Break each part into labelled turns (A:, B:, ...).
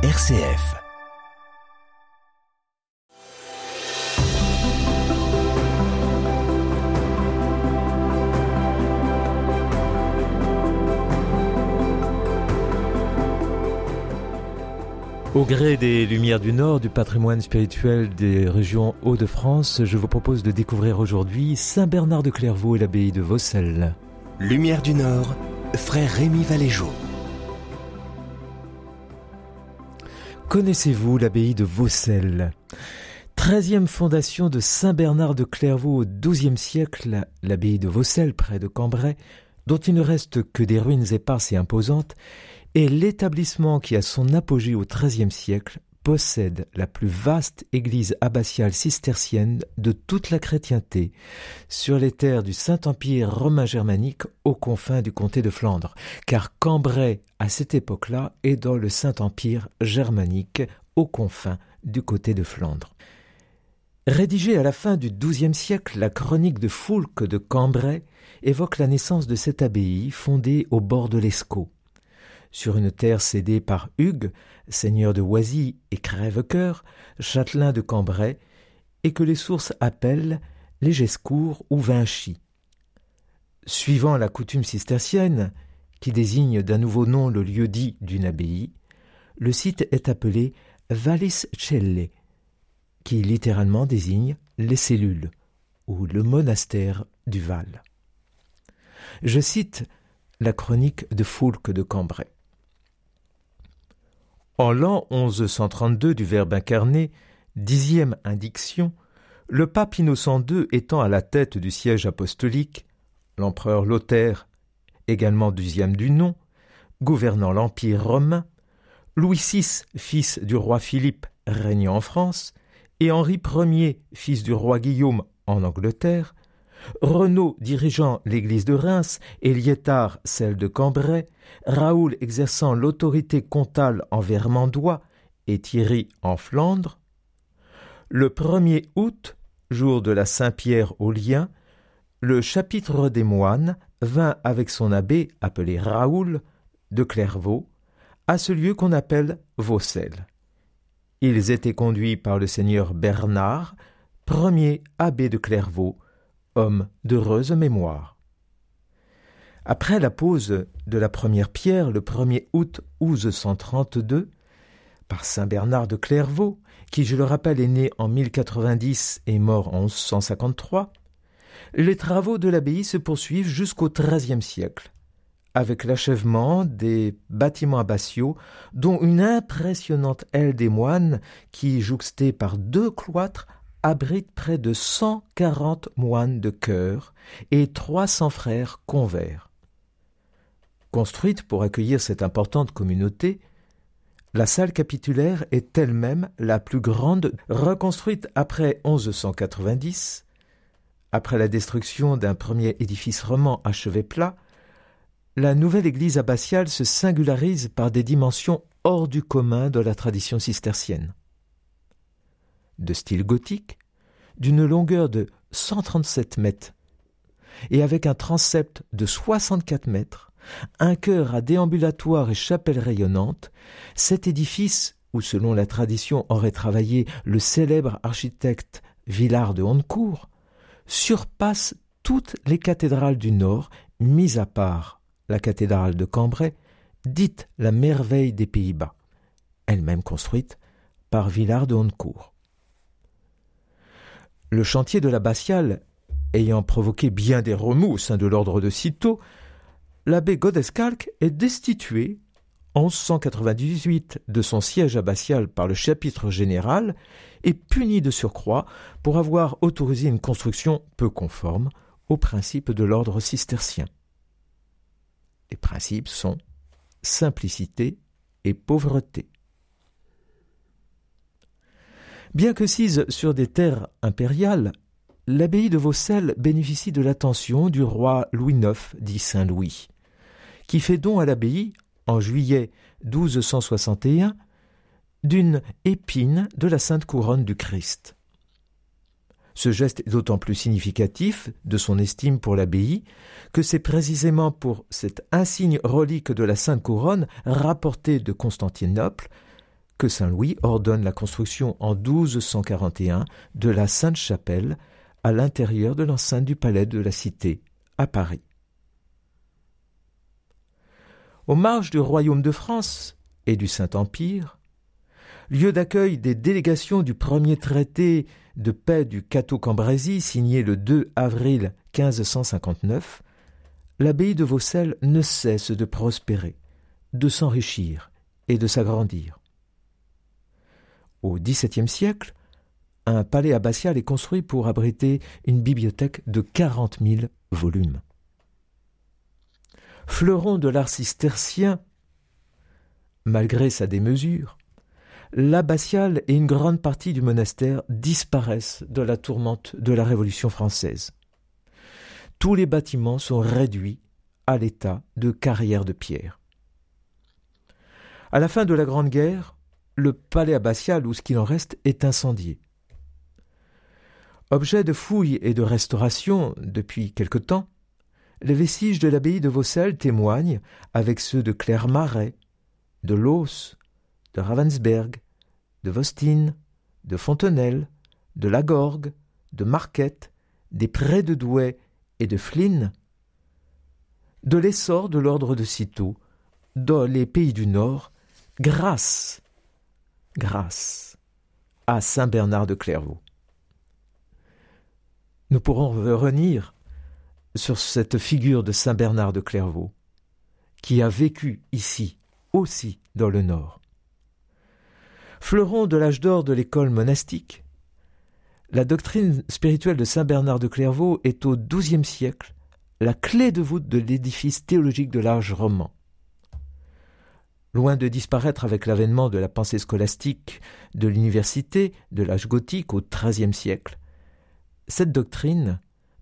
A: RCF.
B: Au gré des Lumières du Nord, du patrimoine spirituel des régions Hauts-de-France, je vous propose de découvrir aujourd'hui Saint-Bernard de Clairvaux et l'abbaye de Vaucelles.
A: Lumière du Nord, frère Rémi Valéjot.
B: Connaissez-vous l'abbaye de Vaucelles? Treizième fondation de Saint-Bernard de Clairvaux au XIIe siècle, l'abbaye de Vaucelles, près de Cambrai, dont il ne reste que des ruines éparses et imposantes, est l'établissement qui, à son apogée au XIIIe siècle, possède la plus vaste église abbatiale cistercienne de toute la chrétienté, sur les terres du Saint-Empire romain germanique aux confins du comté de Flandre, car Cambrai, à cette époque-là, est dans le Saint-Empire germanique aux confins du côté de Flandre. Rédigée à la fin du XIIe siècle, la chronique de Foulques de Cambrai évoque la naissance de cette abbaye fondée au bord de l'Escaut sur une terre cédée par Hugues, seigneur de Oisy et Crèvecoeur, châtelain de Cambrai, et que les sources appellent Légescourt ou Vinchy. Suivant la coutume cistercienne, qui désigne d'un nouveau nom le lieu dit d'une abbaye, le site est appelé Vallis Celle, qui littéralement désigne les cellules ou le monastère du Val. Je cite la chronique de Foulques de Cambrai. En l'an 1132 du Verbe incarné, dixième indiction, le pape Innocent II étant à la tête du siège apostolique, l'empereur Lothaire, également dixième du nom, gouvernant l'Empire romain, Louis VI, fils du roi Philippe, régnant en France, et Henri Ier, fils du roi Guillaume, en Angleterre, Renaud dirigeant l'église de Reims et Liétard celle de Cambrai, Raoul exerçant l'autorité comtale en Vermandois et Thierry en Flandre. Le 1er août, jour de la Saint-Pierre au Lien, le chapitre des moines vint avec son abbé appelé Raoul de Clairvaux à ce lieu qu'on appelle Vaucelles. Ils étaient conduits par le seigneur Bernard, premier abbé de Clairvaux, homme d'heureuse mémoire. Après la pose de la première pierre le 1er août 1132, par saint Bernard de Clairvaux, qui, je le rappelle, est né en 1090 et mort en 1153, les travaux de l'abbaye se poursuivent jusqu'au XIIIe siècle, avec l'achèvement des bâtiments abbatiaux, dont une impressionnante aile des moines qui, jouxtée par deux cloîtres, abrite près de 140 moines de chœur et 300 frères convers. Construite pour accueillir cette importante communauté, la salle capitulaire est elle-même la plus grande reconstruite après 1190. Après la destruction d'un premier édifice roman achevé plat, la nouvelle église abbatiale se singularise par des dimensions hors du commun de la tradition cistercienne de style gothique, d'une longueur de 137 mètres et avec un transept de 64 mètres, un chœur à déambulatoire et chapelle rayonnante, cet édifice, où selon la tradition aurait travaillé le célèbre architecte Villard de Honnecourt, surpasse toutes les cathédrales du Nord, mis à part la cathédrale de Cambrai, dite la merveille des Pays-Bas, elle-même construite par Villard de Honnecourt. Le chantier de l'abbatiale ayant provoqué bien des remous au sein de l'ordre de Cîteaux, l'abbé Godescalque est destitué en 1198 de son siège abbatial par le chapitre général et puni de surcroît pour avoir autorisé une construction peu conforme aux principes de l'ordre cistercien. Les principes sont simplicité et pauvreté. Bien que sise sur des terres impériales, l'abbaye de Vaucelles bénéficie de l'attention du roi Louis IX, dit Saint Louis, qui fait don à l'abbaye, en juillet 1261, d'une épine de la Sainte Couronne du Christ. Ce geste est d'autant plus significatif de son estime pour l'abbaye que c'est précisément pour cette insigne relique de la Sainte Couronne rapportée de Constantinople que Saint Louis ordonne la construction en 1241 de la Sainte-Chapelle à l'intérieur de l'enceinte du palais de la Cité, à Paris. Aux marges du royaume de France et du Saint-Empire, lieu d'accueil des délégations du premier traité de paix du Cateau-Cambrésis signé le 2 avril 1559, l'abbaye de Vaucelles ne cesse de prospérer, de s'enrichir et de s'agrandir. Au XVIIe siècle, un palais abbatial est construit pour abriter une bibliothèque de quarante mille volumes. Fleuron de l'art cistercien, malgré sa démesure, l'abbatiale et une grande partie du monastère disparaissent de la tourmente de la Révolution française. Tous les bâtiments sont réduits à l'état de carrières de pierre. À la fin de la Grande Guerre, le palais abbatial, ou ce qu'il en reste, est incendié. Objet de fouilles et de restauration depuis quelque temps, les vestiges de l'abbaye de Vaucelles témoignent, avec ceux de Clermarais, de Los, de Ravensberg, de Vostine, de Fontenelle, de Lagorgue, de Marquette, des Prés de Douai et de Flynn, de l'essor de l'ordre de Cîteaux dans les pays du Nord grâce, grâce à Saint Bernard de Clairvaux. Nous pourrons revenir sur cette figure de Saint Bernard de Clairvaux, qui a vécu ici aussi dans le Nord. Fleuron de l'âge d'or de l'école monastique, la doctrine spirituelle de Saint Bernard de Clairvaux est au XIIe siècle la clé de voûte de l'édifice théologique de l'âge roman. Loin de disparaître avec l'avènement de la pensée scolastique de l'université de l'âge gothique au XIIIe siècle, cette doctrine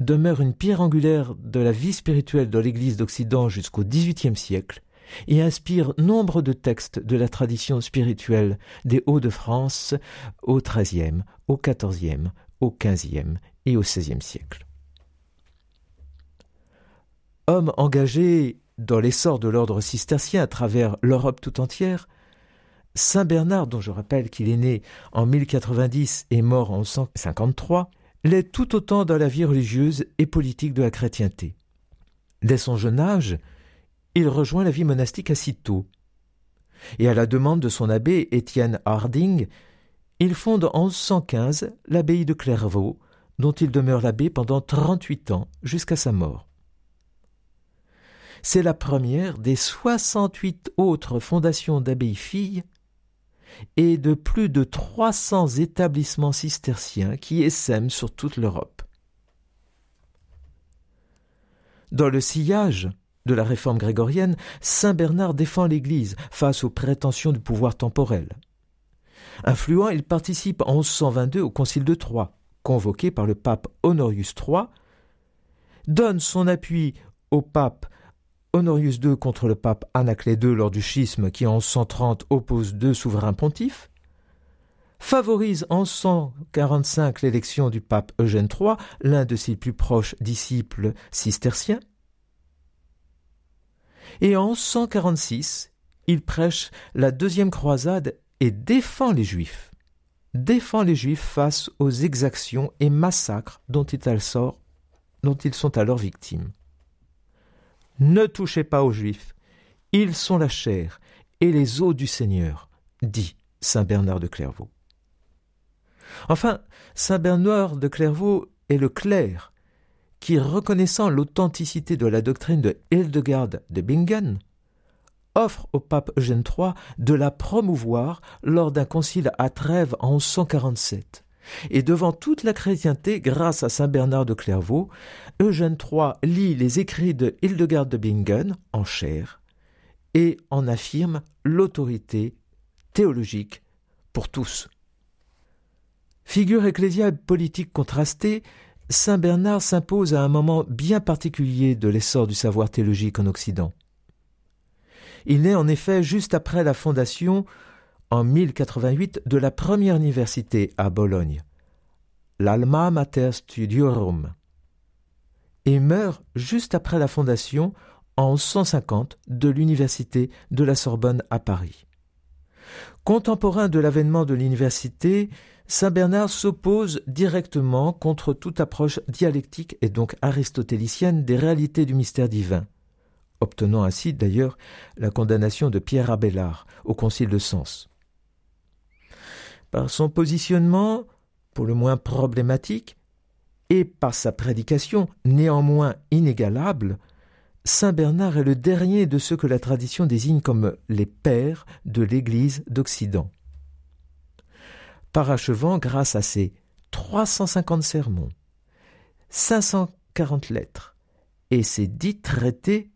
B: demeure une pierre angulaire de la vie spirituelle de l'Église d'Occident jusqu'au XVIIIe siècle et inspire nombre de textes de la tradition spirituelle des Hauts-de-France au XIIIe, au XIVe, au XVe et au XVIe siècle. Homme engagé dans l'essor de l'ordre cistercien à travers l'Europe tout entière, Saint Bernard, dont je rappelle qu'il est né en 1090 et mort en 153, l'est tout autant dans la vie religieuse et politique de la chrétienté. Dès son jeune âge, il rejoint la vie monastique à Cîteaux. Et à la demande de son abbé Étienne Harding, il fonde en 1115 l'abbaye de Clairvaux, dont il demeure l'abbé pendant 38 ans jusqu'à sa mort. C'est la première des 68 autres fondations d'abbayes-filles et de plus de 300 établissements cisterciens qui essaiment sur toute l'Europe. Dans le sillage de la réforme grégorienne, saint Bernard défend l'Église face aux prétentions du pouvoir temporel. Influent, il participe en 1122 au Concile de Troyes, convoqué par le pape Honorius III, donne son appui au pape Honorius II contre le pape Anaclée II lors du schisme qui en 130 oppose deux souverains pontifs, favorise en 145 l'élection du pape Eugène III, l'un de ses plus proches disciples cisterciens, et en 146, il prêche la deuxième croisade et défend les Juifs, défend les Juifs face aux exactions et massacres dont ils sont alors victimes. Ne touchez pas aux Juifs, ils sont la chair et les os du Seigneur, dit saint Bernard de Clairvaux. Enfin, saint Bernard de Clairvaux est le clerc qui, reconnaissant l'authenticité de la doctrine de Hildegard de Bingen, offre au pape Eugène III de la promouvoir lors d'un concile à Trèves en 1147. Et devant toute la chrétienté, grâce à saint Bernard de Clairvaux, Eugène III lit les écrits de Hildegard de Bingen en chair et en affirme l'autorité théologique pour tous. Figure ecclésiale politique contrastée, Saint Bernard s'impose à un moment bien particulier de l'essor du savoir théologique en Occident. Il naît en effet juste après la fondation en 1088 de la première université à Bologne, l'Alma Mater Studiorum, et meurt juste après la fondation en 150 de l'université de la Sorbonne à Paris. Contemporain de l'avènement de l'université, Saint Bernard s'oppose directement contre toute approche dialectique et donc aristotélicienne des réalités du mystère divin, obtenant ainsi d'ailleurs la condamnation de Pierre Abélard au Concile de Sens. Par son positionnement, pour le moins problématique, et par sa prédication néanmoins inégalable, Saint Bernard est le dernier de ceux que la tradition désigne comme les pères de l'Église d'Occident. Parachevant grâce à ses 350 sermons, 540 lettres et ses dix traités,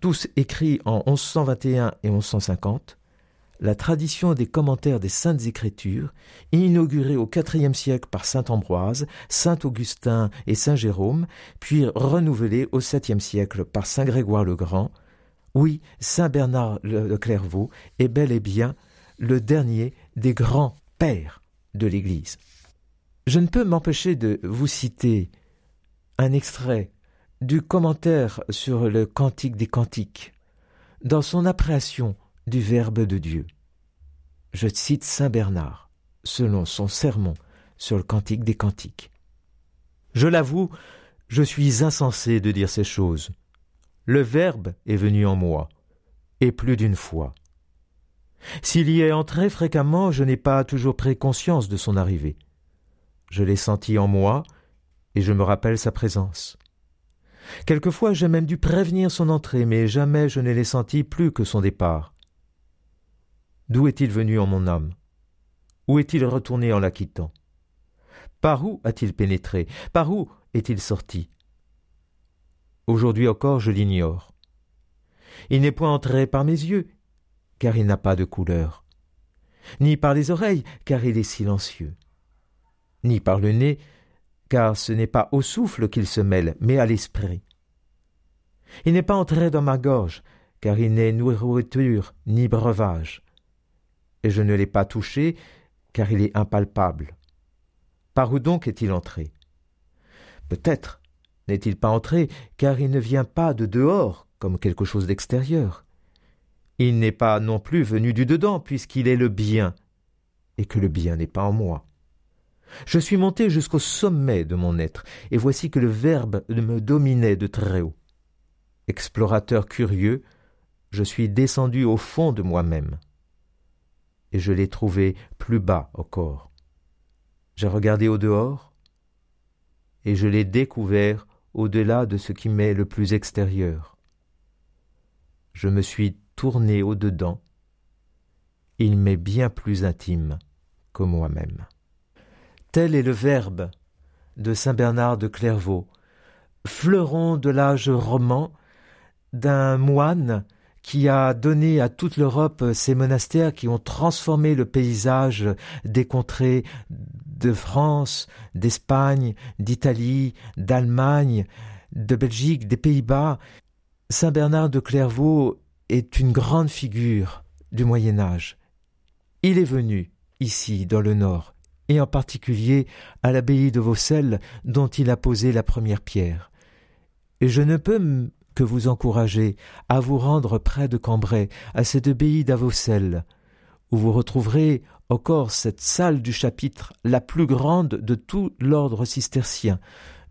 B: tous écrits en 1121 et 1150, la tradition des commentaires des Saintes Écritures, inaugurée au IVe siècle par saint Ambroise, saint Augustin et saint Jérôme, puis renouvelée au VIIe siècle par saint Grégoire le Grand, oui, saint Bernard le Clairvaux est bel et bien le dernier des grands pères de l'Église. Je ne peux m'empêcher de vous citer un extrait du commentaire sur le Cantique des Cantiques, dans son appréciation du Verbe de Dieu. Je cite Saint Bernard, selon son sermon sur le Cantique des Cantiques. Je l'avoue, je suis insensé de dire ces choses. Le Verbe est venu en moi, et plus d'une fois. S'il y est entré fréquemment, je n'ai pas toujours pris conscience de son arrivée. Je l'ai senti en moi, et je me rappelle sa présence. Quelquefois j'ai même dû prévenir son entrée, mais jamais je ne l'ai senti plus que son départ. D'où est-il venu en mon âme? Où est-il retourné en la quittant? Par où a-t-il pénétré? Par où est-il sorti? Aujourd'hui encore je l'ignore. Il n'est point entré par mes yeux, car il n'a pas de couleur, ni par les oreilles, car il est silencieux, ni par le nez, car ce n'est pas au souffle qu'il se mêle, mais à l'esprit. Il n'est pas entré dans ma gorge, car il n'est nourriture ni breuvage. Et je ne l'ai pas touché, car il est impalpable. Par où donc est-il entré? Peut-être n'est-il pas entré, car il ne vient pas de dehors, comme quelque chose d'extérieur. Il n'est pas non plus venu du dedans, puisqu'il est le bien, et que le bien n'est pas en moi. Je suis monté jusqu'au sommet de mon être, et voici que le Verbe me dominait de très haut. Explorateur curieux, je suis descendu au fond de moi-même, et je l'ai trouvé plus bas encore. J'ai regardé au dehors, et je l'ai découvert au-delà de ce qui m'est le plus extérieur. Je me suis tourné au-dedans, il m'est bien plus intime que moi-même. Tel est le Verbe de saint Bernard de Clairvaux, fleuron de l'âge roman, d'un moine qui a donné à toute l'Europe ces monastères qui ont transformé le paysage des contrées de France, d'Espagne, d'Italie, d'Allemagne, de Belgique, des Pays-Bas. Saint Bernard de Clairvaux est une grande figure du Moyen Âge. Il est venu ici, dans le nord, et en particulier à l'abbaye de Vaucelles, dont il a posé la première pierre. Et je ne peux vous encourager à vous rendre près de Cambrai, à cette abbaye d'Avaucelles, où vous retrouverez encore cette salle du chapitre, la plus grande de tout l'ordre cistercien,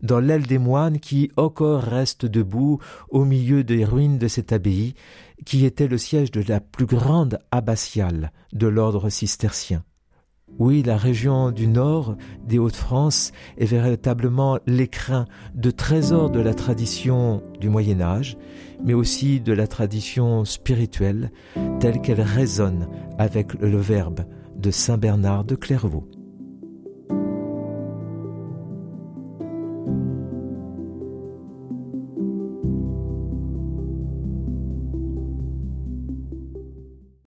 B: dans l'aile des moines qui encore reste debout au milieu des ruines de cette abbaye, qui était le siège de la plus grande abbatiale de l'ordre cistercien. Oui, la région du nord des Hauts-de-France est véritablement l'écrin de trésors de la tradition du Moyen Âge, mais aussi de la tradition spirituelle telle qu'elle résonne avec le verbe de Saint Bernard de Clairvaux.